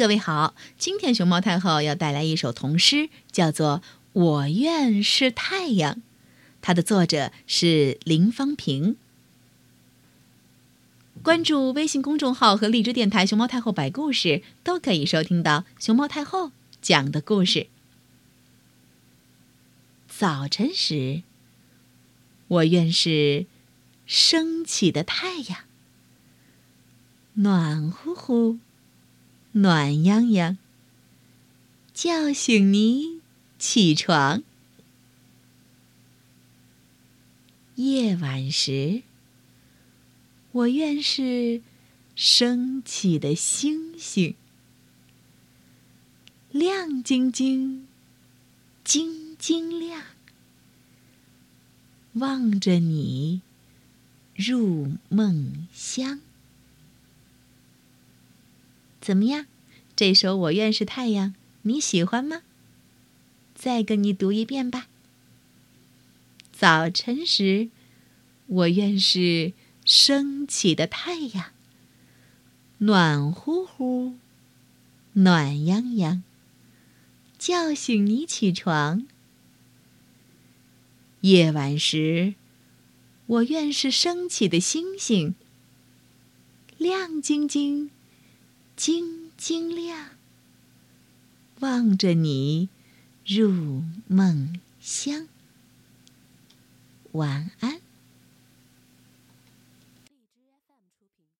各位好，今天熊猫太后要带来一首童诗，叫做《我愿是太阳》，它的作者是林芳平。关注微信公众号和荔枝电台“熊猫太后”摆故事，都可以收听到熊猫太后讲的故事。早晨时，我愿是升起的太阳，暖乎乎。暖洋洋，叫醒你起床。夜晚时，我愿是升起的星星，亮晶晶，晶晶亮，望着你入梦乡。怎么样？这首《我愿是太阳》，你喜欢吗？再跟你读一遍吧。早晨时，我愿是升起的太阳，暖乎乎，暖洋洋，叫醒你起床。夜晚时，我愿是升起的星星，亮晶晶。晶晶亮，望着你入梦乡。晚安。